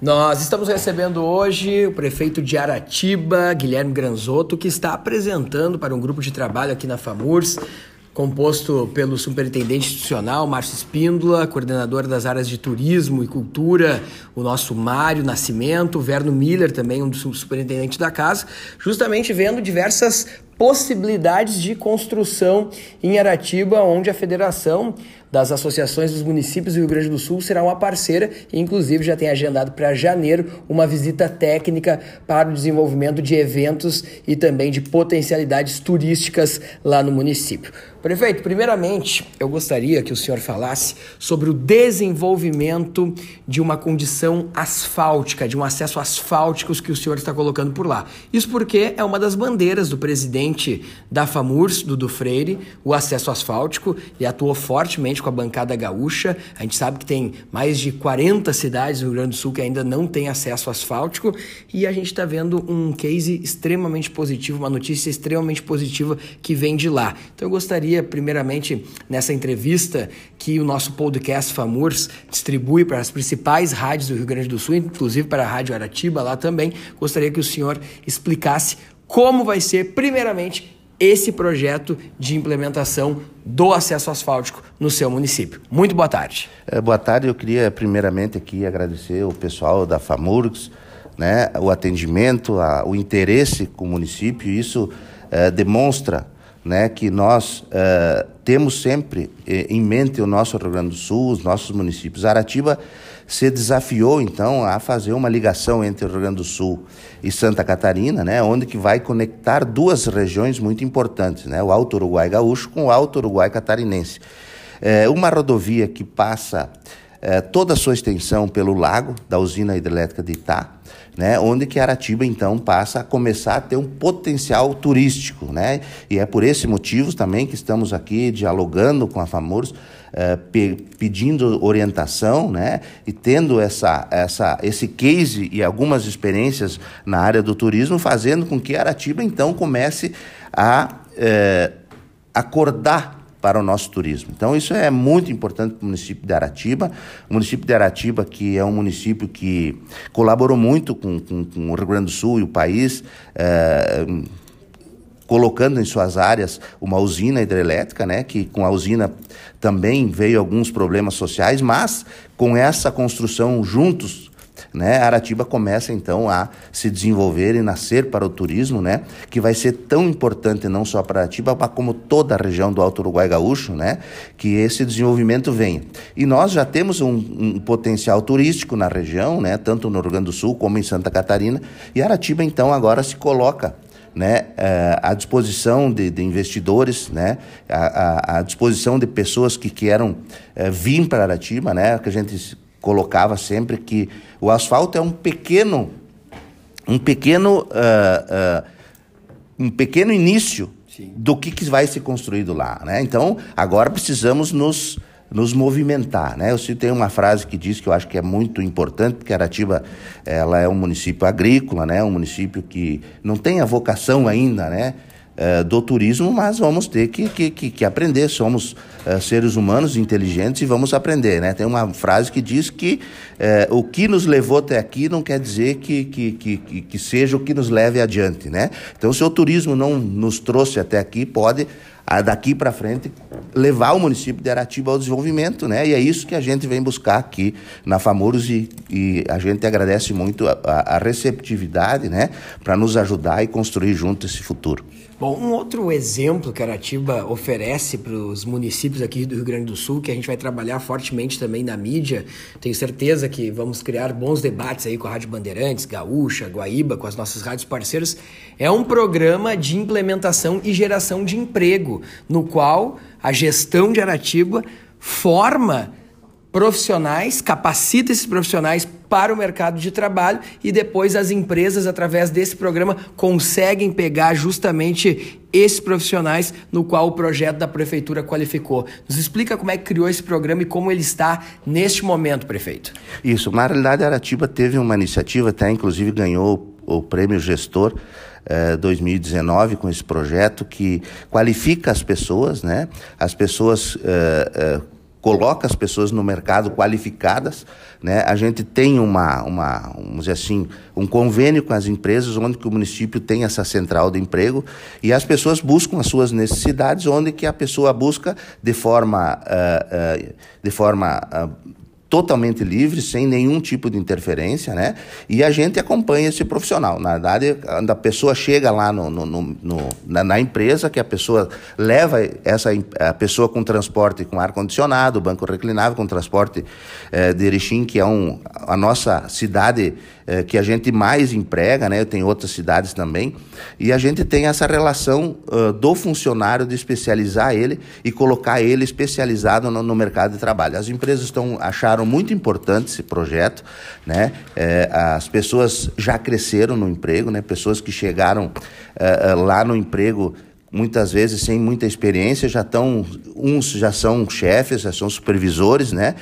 Nós estamos recebendo hoje o prefeito de Aratiba, Guilherme Granzotto, que está apresentando para um grupo de trabalho aqui na FAMURS, composto pelo superintendente institucional Márcio Espíndola, coordenador das áreas de turismo e cultura, o nosso Mário Nascimento, Verno Miller também, um dos superintendentes da casa, justamente vendo diversas possibilidades de construção em Aratiba, onde a federação das associações dos municípios do Rio Grande do Sul será uma parceira e, inclusive, já tem agendado para janeiro uma visita técnica para o desenvolvimento de eventos e também de potencialidades turísticas lá no município. Prefeito, primeiramente, eu gostaria que o senhor falasse sobre o desenvolvimento de uma condição asfáltica, de um acesso asfáltico que o senhor está colocando por lá. Isso porque é uma das bandeiras do presidente da FAMURS, Dudu Freire, o acesso asfáltico, e atuou fortemente com a bancada gaúcha. A gente sabe que tem mais de 40 cidades no Rio Grande do Sul que ainda não têm acesso asfáltico, e a gente está vendo um case extremamente positivo, uma notícia extremamente positiva que vem de lá. Então eu gostaria, primeiramente, nessa entrevista que o nosso podcast FAMURS distribui para as principais rádios do Rio Grande do Sul, inclusive para a Rádio Aratiba lá também, gostaria que o senhor explicasse como vai ser, primeiramente, esse projeto de implementação do acesso asfáltico no seu município. Muito boa tarde. É, boa tarde, eu queria primeiramente aqui agradecer o pessoal da FAMURGS, né, o atendimento, a, o interesse com o município, isso é, demonstra né, que nós uh, temos sempre eh, em mente o nosso Rio Grande do Sul, os nossos municípios. Aratiba se desafiou, então, a fazer uma ligação entre o Rio Grande do Sul e Santa Catarina, né, onde que vai conectar duas regiões muito importantes, né, o Alto Uruguai Gaúcho com o Alto Uruguai Catarinense. É uma rodovia que passa é, toda a sua extensão pelo lago da usina hidrelétrica de Itá, né, onde que Aratiba então passa a começar a ter um potencial turístico, né? E é por esse motivo também que estamos aqui dialogando com a FAMURS, é, pe pedindo orientação, né? E tendo essa, essa, esse case e algumas experiências na área do turismo, fazendo com que Aratiba então comece a é, acordar para o nosso turismo. Então, isso é muito importante para o município de Aratiba. O município de Aratiba, que é um município que colaborou muito com, com, com o Rio Grande do Sul e o país, é, colocando em suas áreas uma usina hidrelétrica, né, que com a usina também veio alguns problemas sociais, mas com essa construção juntos né? Aratiba começa então a se desenvolver e nascer para o turismo, né? Que vai ser tão importante não só para Aratiba, mas como toda a região do Alto Uruguai Gaúcho, né? Que esse desenvolvimento venha. E nós já temos um, um potencial turístico na região, né? Tanto no Rio Grande do Sul como em Santa Catarina. E Aratiba então agora se coloca né, eh, à disposição de, de investidores, né, à, à, disposição de pessoas que queiram é, vir para Aratiba, né, que a gente colocava sempre que o asfalto é um pequeno, um pequeno, uh, uh, um pequeno início Sim. do que, que vai ser construído lá, né? Então, agora precisamos nos nos movimentar, né? Eu tenho uma frase que diz que eu acho que é muito importante, porque Aratiba ela é um município agrícola, né? Um município que não tem a vocação ainda, né? Eh, do turismo, mas vamos ter que, que, que, que aprender. Somos uh, seres humanos inteligentes e vamos aprender. Né? Tem uma frase que diz que uh, o que nos levou até aqui não quer dizer que, que, que, que seja o que nos leve adiante. Né? Então, se o turismo não nos trouxe até aqui, pode daqui para frente levar o município de Aratiba ao desenvolvimento, né? E é isso que a gente vem buscar aqui na FAMUROS e, e a gente agradece muito a, a receptividade, né? Para nos ajudar e construir junto esse futuro. Bom, um outro exemplo que Aratiba oferece para os municípios aqui do Rio Grande do Sul, que a gente vai trabalhar fortemente também na mídia, tenho certeza que vamos criar bons debates aí com a Rádio Bandeirantes, Gaúcha, Guaíba, com as nossas rádios parceiras, é um programa de implementação e geração de emprego, no qual a gestão de Aratiba forma profissionais, capacita esses profissionais para o mercado de trabalho e depois as empresas, através desse programa, conseguem pegar justamente esses profissionais no qual o projeto da prefeitura qualificou. Nos explica como é que criou esse programa e como ele está neste momento, prefeito. Isso, na realidade, Aratiba teve uma iniciativa, até inclusive ganhou o prêmio gestor 2019 eh, com esse projeto que qualifica as pessoas, né? As pessoas eh, eh, coloca as pessoas no mercado qualificadas, né? A gente tem uma, uma, vamos dizer assim, um convênio com as empresas onde que o município tem essa central de emprego e as pessoas buscam as suas necessidades onde que a pessoa busca de forma, uh, uh, de forma uh, totalmente livre, sem nenhum tipo de interferência, né? E a gente acompanha esse profissional. Na verdade, quando a pessoa chega lá no, no, no na, na, empresa, que a pessoa leva essa a pessoa com transporte com ar-condicionado, banco reclinável, com transporte eh, de Erechim, que é um, a nossa cidade é, que a gente mais emprega, né? Tem outras cidades também. E a gente tem essa relação uh, do funcionário de especializar ele e colocar ele especializado no, no, mercado de trabalho. As empresas estão, acharam muito importante esse projeto, né? É, as pessoas já cresceram no emprego, né? Pessoas que chegaram uh, lá no emprego muitas vezes sem muita experiência, já estão, uns já são chefes, já são supervisores, né?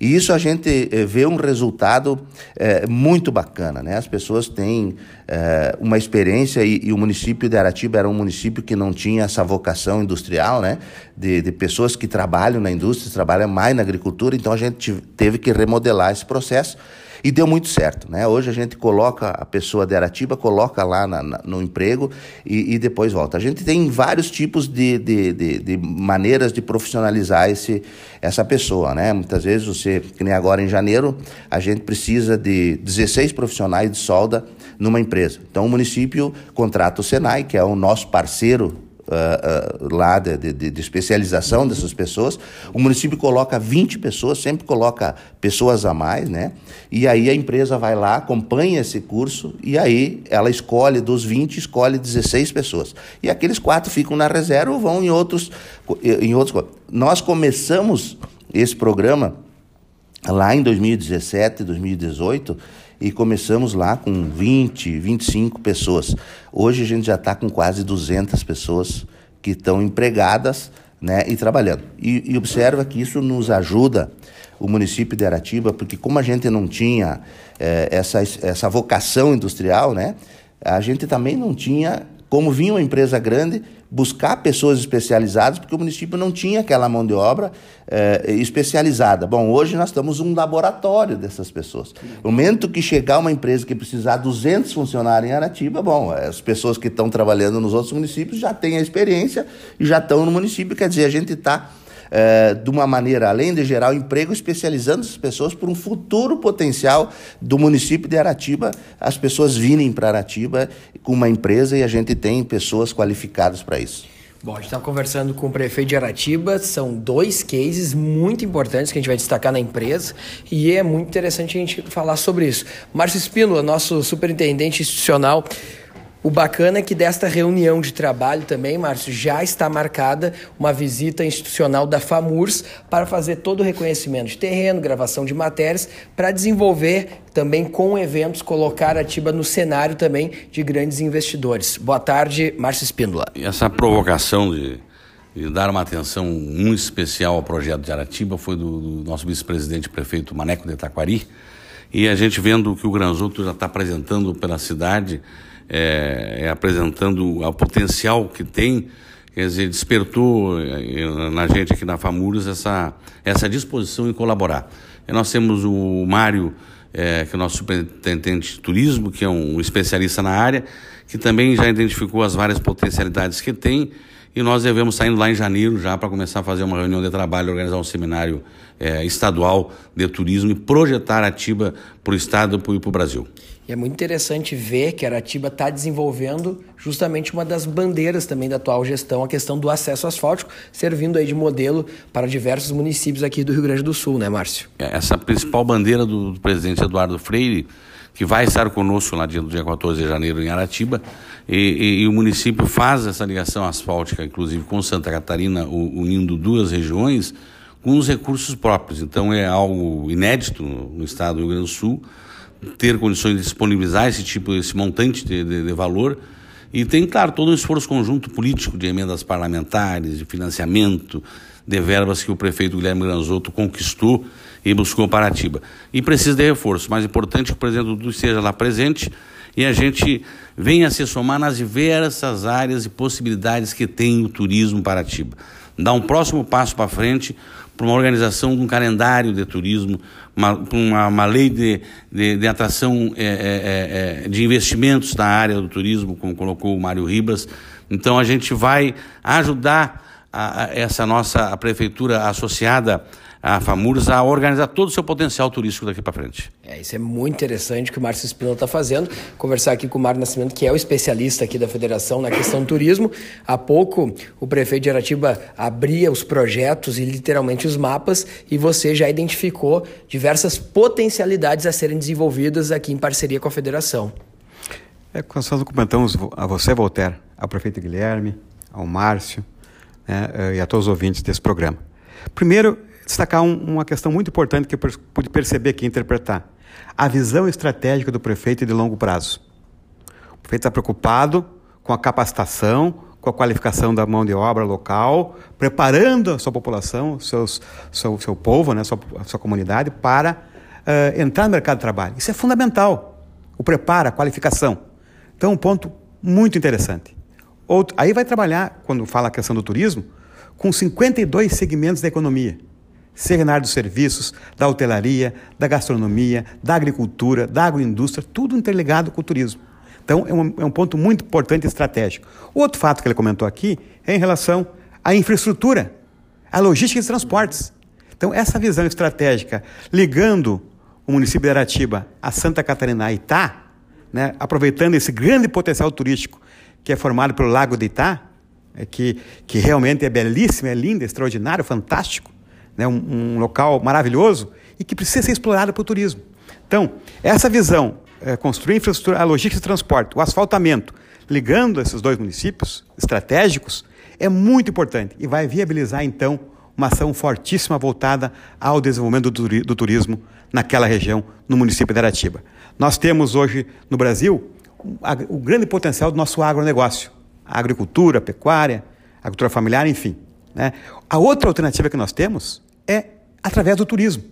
E isso a gente eh, vê um resultado é, muito bacana, né? As pessoas têm é, uma experiência e, e, o município de Aratiba era um município que não tinha essa vocação industrial, né? De, de pessoas que trabalham na indústria, trabalham mais na agricultura, então a gente teve que remodelar esse processo. E deu muito certo, né? Hoje a gente coloca a pessoa de Aratiba, coloca lá na, na, no emprego e, e, depois volta. A gente tem vários tipos de, de, de, de, maneiras de profissionalizar esse, essa pessoa, né? Muitas vezes você, que nem agora em janeiro, a gente precisa de 16 profissionais de solda numa empresa. Então o município contrata o Senai, que é o nosso parceiro Uh, uh, lá de, de, de, especialização dessas pessoas. O município coloca 20 pessoas, sempre coloca pessoas a mais, né? E aí a empresa vai lá, acompanha esse curso e aí ela escolhe, dos 20, escolhe 16 pessoas. E aqueles quatro ficam na reserva ou vão em outros. Em outros... Nós começamos esse programa lá em 2017, 2018 e começamos lá com 20, 25 pessoas. Hoje a gente já está com quase 200 pessoas que estão empregadas né, e trabalhando. E, e, observa que isso nos ajuda, o município de Aratiba, porque como a gente não tinha é, essa, essa vocação industrial, né, a gente também não tinha, como vinha uma empresa grande, buscar pessoas especializadas, porque o município não tinha aquela mão de obra eh, especializada. Bom, hoje nós estamos um laboratório dessas pessoas. No momento que chegar uma empresa que precisar 200 funcionários em Aratiba, bom, as pessoas que estão trabalhando nos outros municípios já têm a experiência e já estão no município, quer dizer, a gente está é, de uma maneira, além de gerar emprego, especializando essas pessoas por um futuro potencial do município de Aratiba, as pessoas virem para Aratiba com uma empresa e a gente tem pessoas qualificadas para isso. Bom, a gente está conversando com o prefeito de Aratiba, são dois cases muito importantes que a gente vai destacar na empresa e é muito interessante a gente falar sobre isso. Márcio Espínola, nosso superintendente institucional, o bacana é que desta reunião de trabalho também, Márcio, já está marcada uma visita institucional da FAMURS para fazer todo o reconhecimento de terreno, gravação de matérias, para desenvolver também com eventos, colocar a Tiba no cenário também de grandes investidores. Boa tarde, Márcio Espíndola. Essa provocação de, de, dar uma atenção muito especial ao projeto de Aratiba foi do, do nosso vice-presidente prefeito Maneco de Taquari, e a gente vendo que o Granzoto já está apresentando pela cidade é, é, apresentando o potencial que tem, quer dizer, despertou é, na gente aqui na FAMURS essa, essa disposição em colaborar. E nós temos o Mário, é, que é o nosso superintendente de turismo, que é um especialista na área, que também já identificou as várias potencialidades que tem, e nós devemos sair lá em janeiro já para começar a fazer uma reunião de trabalho, organizar um seminário é, estadual de turismo e projetar a Atiba para o Estado e para o Brasil. E é muito interessante ver que Aratiba está desenvolvendo justamente uma das bandeiras também da atual gestão, a questão do acesso asfáltico, servindo aí de modelo para diversos municípios aqui do Rio Grande do Sul, né, Márcio? É, essa principal bandeira do, do presidente Eduardo Freire, que vai estar conosco lá dia, no dia 14 de janeiro em Aratiba, e, e, e, o município faz essa ligação asfáltica, inclusive com Santa Catarina, unindo duas regiões, com os recursos próprios. Então é algo inédito no estado do Rio Grande do Sul, ter condições de disponibilizar esse tipo, esse montante de, de, de valor. E tem, claro, todo um esforço conjunto político de emendas parlamentares, de financiamento, de verbas que o prefeito Guilherme Granzotto conquistou e buscou para Atiba. E precisa de reforço. Importante é que o presidente Dudu esteja lá presente e a gente venha se somar nas diversas áreas e possibilidades que tem o turismo para Atiba. Dar um próximo passo para frente para uma organização de um calendário de turismo, uma, uma, uma lei de, de, de atração é, é, é, de investimentos na área do turismo, como colocou o Mário Ribas. Então a gente vai ajudar a, a essa nossa a prefeitura associada a FAMURS a organizar todo o seu potencial turístico daqui para frente. É, isso é muito interessante que o Márcio Espinola está fazendo. Conversar aqui com o Mário Nascimento, que é o especialista aqui da federação na questão do turismo. Há pouco, o prefeito de Aratiba abria os projetos e literalmente os mapas, e você já identificou diversas potencialidades a serem desenvolvidas aqui em parceria com a federação. É, nós documentamos a você, Voltaire, ao prefeito Guilherme, ao Márcio né, eh, e a todos os ouvintes desse programa. Primeiro, destacar um, uma questão muito importante que eu pude perceber aqui, interpretar. A visão estratégica do prefeito de longo prazo. O prefeito está preocupado com a capacitação, com a qualificação da mão de obra local, preparando a sua população, seus, seu, seu povo, né, sua, sua comunidade, para uh, entrar no mercado de trabalho. Isso é fundamental. O preparo, a qualificação. Então, um ponto muito interessante. Outro, aí vai trabalhar, quando fala a questão do turismo, com 52 segmentos da economia seja na área dos serviços, da hotelaria, da gastronomia, da agricultura, da agroindústria, tudo interligado com o turismo. Então, é um, é um ponto muito importante e estratégico. O outro fato que ele comentou aqui é em relação à infraestrutura, à logística de transportes. Então, essa visão estratégica, ligando o município de Aratiba a Santa Catarina e Itá, né, aproveitando esse grande potencial turístico que é formado pelo Lago de Itá, é que, que realmente é belíssimo, é lindo, é extraordinário, fantástico, né, um, um, local maravilhoso e que precisa ser explorado para o turismo. Então, essa visão, é, construir infraestrutura, a logística de transporte, o asfaltamento, ligando esses dois municípios estratégicos, é muito importante e vai viabilizar, então, uma ação fortíssima voltada ao desenvolvimento do, turismo naquela região, no município de Aratiba. Nós temos hoje no Brasil o grande potencial do nosso agronegócio, a agricultura, a pecuária, a agricultura familiar, enfim. Né? A outra alternativa que nós temos é através do turismo.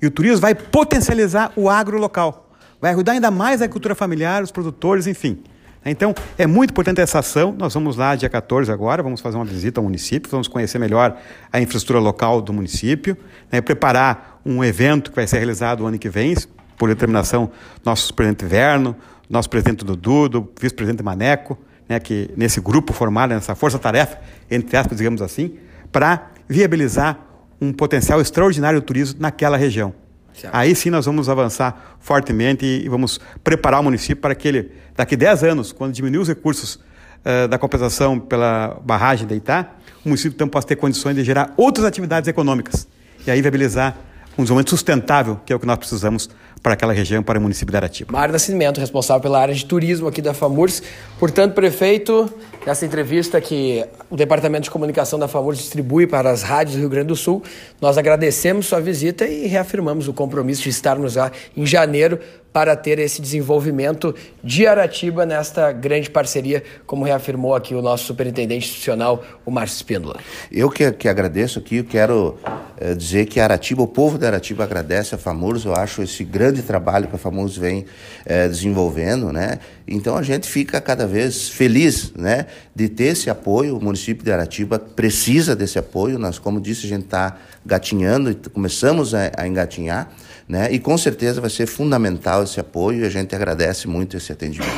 E o turismo vai potencializar o agro local, vai ajudar ainda mais a agricultura familiar, os produtores, enfim. Então, é muito importante essa ação. Nós vamos lá dia 14 agora, vamos fazer uma visita ao município, vamos conhecer melhor a infraestrutura local do município, né, preparar um evento que vai ser realizado o ano que vem, por determinação do nosso presidente Verno, nosso presidente Dudu, do vice-presidente Maneco, né, que nesse grupo formado, nessa força-tarefa, entre aspas, digamos assim, para viabilizar um potencial extraordinário do turismo naquela região. Certo. Aí sim nós vamos avançar fortemente e vamos preparar o município para que ele, daqui a 10 anos, quando diminuir os recursos uh, da compensação pela barragem de Itá, o município então possa ter condições de gerar outras atividades econômicas e aí viabilizar um desenvolvimento sustentável, que é o que nós precisamos para aquela região, para o município de Aratiba. Mário Nascimento, responsável pela área de turismo aqui da FAMURS. Portanto, prefeito, nessa entrevista que o Departamento de Comunicação da FAMURS distribui para as rádios do Rio Grande do Sul, nós agradecemos sua visita e reafirmamos o compromisso de estarmos lá em janeiro para ter esse desenvolvimento de Aratiba nesta grande parceria, como reafirmou aqui o nosso superintendente institucional, o Márcio Espíndola. Eu que, que agradeço aqui, quero é, dizer que Aratiba, o povo de Aratiba agradece a FAMURS, eu acho esse grande trabalho que a FAMURS vem é, desenvolvendo, né? Então a gente fica cada vez feliz, né, de ter esse apoio, o município de Aratiba precisa desse apoio, nós, como disse, a gente está gatinhando, começamos a, a engatinhar, né? E com certeza vai ser fundamental esse apoio e a gente agradece muito esse atendimento.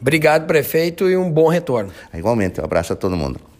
Obrigado, prefeito, e um bom retorno. Igualmente, um abraço a todo mundo.